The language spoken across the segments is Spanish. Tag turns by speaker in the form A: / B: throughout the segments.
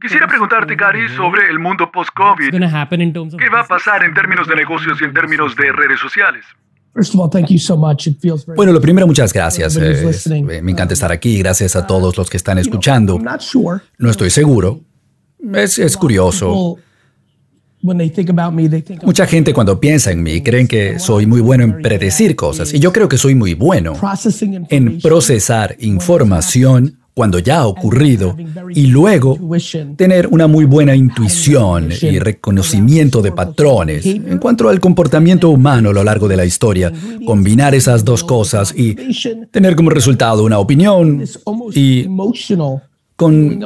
A: Quisiera preguntarte, Gary, sobre el mundo post-COVID. ¿Qué va a pasar en términos de negocios y en términos de redes sociales?
B: Bueno, lo primero, muchas gracias. Eh, me encanta estar aquí. Gracias a todos los que están escuchando. No estoy seguro. Es, es curioso. Mucha gente cuando piensa en mí creen que soy muy bueno en predecir cosas y yo creo que soy muy bueno en procesar información cuando ya ha ocurrido y luego tener una muy buena intuición y reconocimiento de patrones en cuanto al comportamiento humano a lo largo de la historia, combinar esas dos cosas y tener como resultado una opinión y con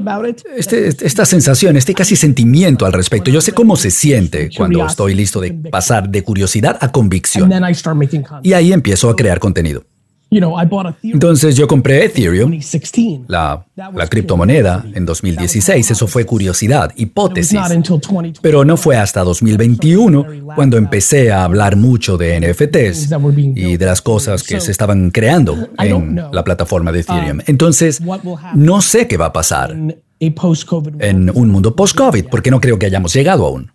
B: este, esta sensación, este casi sentimiento al respecto. Yo sé cómo se siente cuando estoy listo de pasar de curiosidad a convicción. Y ahí empiezo a crear contenido. Entonces yo compré Ethereum, la, la, criptomoneda, en 2016. Eso fue curiosidad, hipótesis. Pero no fue hasta 2021 cuando empecé a hablar mucho de NFTs y de las cosas que se estaban creando en la plataforma de Ethereum. Uh, Entonces, no sé qué va a pasar en un mundo post-COVID, porque no creo que hayamos llegado aún.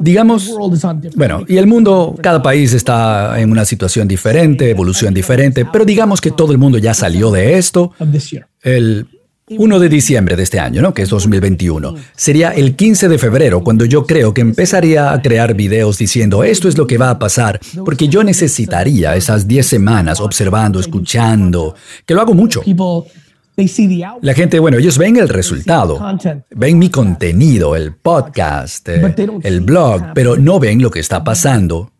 B: Digamos, bueno, y el mundo, cada país está en una situación diferente, evolución diferente, pero digamos que todo el mundo ya salió de esto. El 1 de diciembre de este año, ¿no? Que es 2021. Sería el 15 de febrero cuando yo creo que empezaría a crear videos diciendo esto es lo que va a pasar, porque yo necesitaría esas 10 semanas observando, escuchando, que lo hago mucho. La gente, bueno, ellos ven el resultado, ven mi contenido, el podcast, eh, el blog, pero no ven lo que está pasando.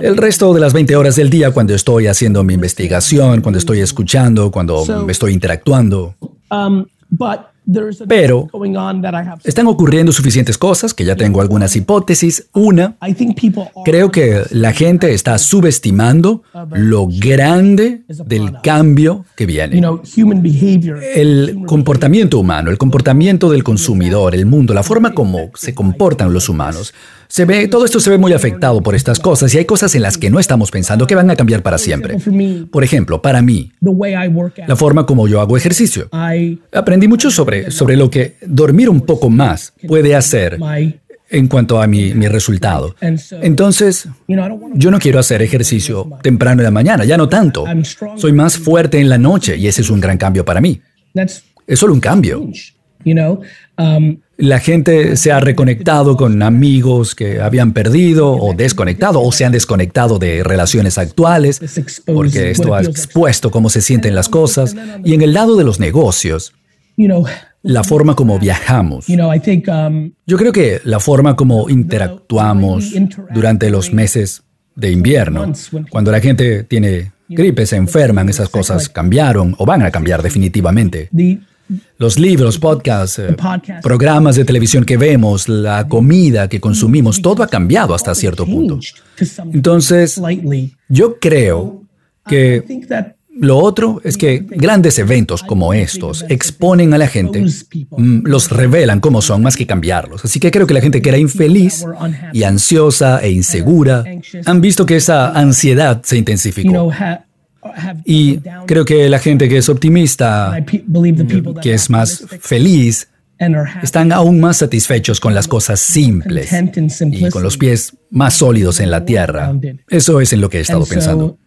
B: El resto de las 20 horas del día cuando estoy haciendo mi investigación, cuando estoy escuchando, cuando estoy interactuando. Pero están ocurriendo suficientes cosas que ya tengo algunas hipótesis. Una, creo que la gente está subestimando lo grande del cambio que viene. El comportamiento humano, el comportamiento del consumidor, el mundo, la forma como se comportan los humanos se ve, todo esto se ve muy afectado por estas cosas y hay cosas en las que no estamos pensando que van a cambiar para siempre. Por ejemplo, para mí, la forma como yo hago ejercicio. Aprendí mucho sobre, sobre lo que dormir un poco más puede hacer en cuanto a mi, mi, resultado. Entonces, yo no quiero hacer ejercicio temprano en la mañana, ya no tanto. Soy más fuerte en la noche y ese es un gran cambio para mí. Es solo un cambio. Um, la gente se ha reconectado con amigos que habían perdido o desconectado o se han desconectado de relaciones actuales porque esto ha expuesto cómo se sienten las cosas. Y en el lado de los negocios, la forma como viajamos. Um, Yo creo que la forma como interactuamos durante los meses de invierno, cuando la gente tiene gripe, se enferman, esas cosas cambiaron o van a cambiar definitivamente. Los libros, podcasts, eh, programas de televisión que vemos, la comida que consumimos, todo ha cambiado hasta cierto punto. Entonces, yo creo que lo otro es que grandes eventos como estos exponen a la gente, mm, los revelan como son más que cambiarlos. Así que creo que la gente que era infeliz y ansiosa e insegura han visto que esa ansiedad se intensificó. Y creo que la gente que es optimista, que es más feliz, están aún más satisfechos con las cosas simples y con los pies más sólidos en la tierra. Eso es en lo que he estado pensando.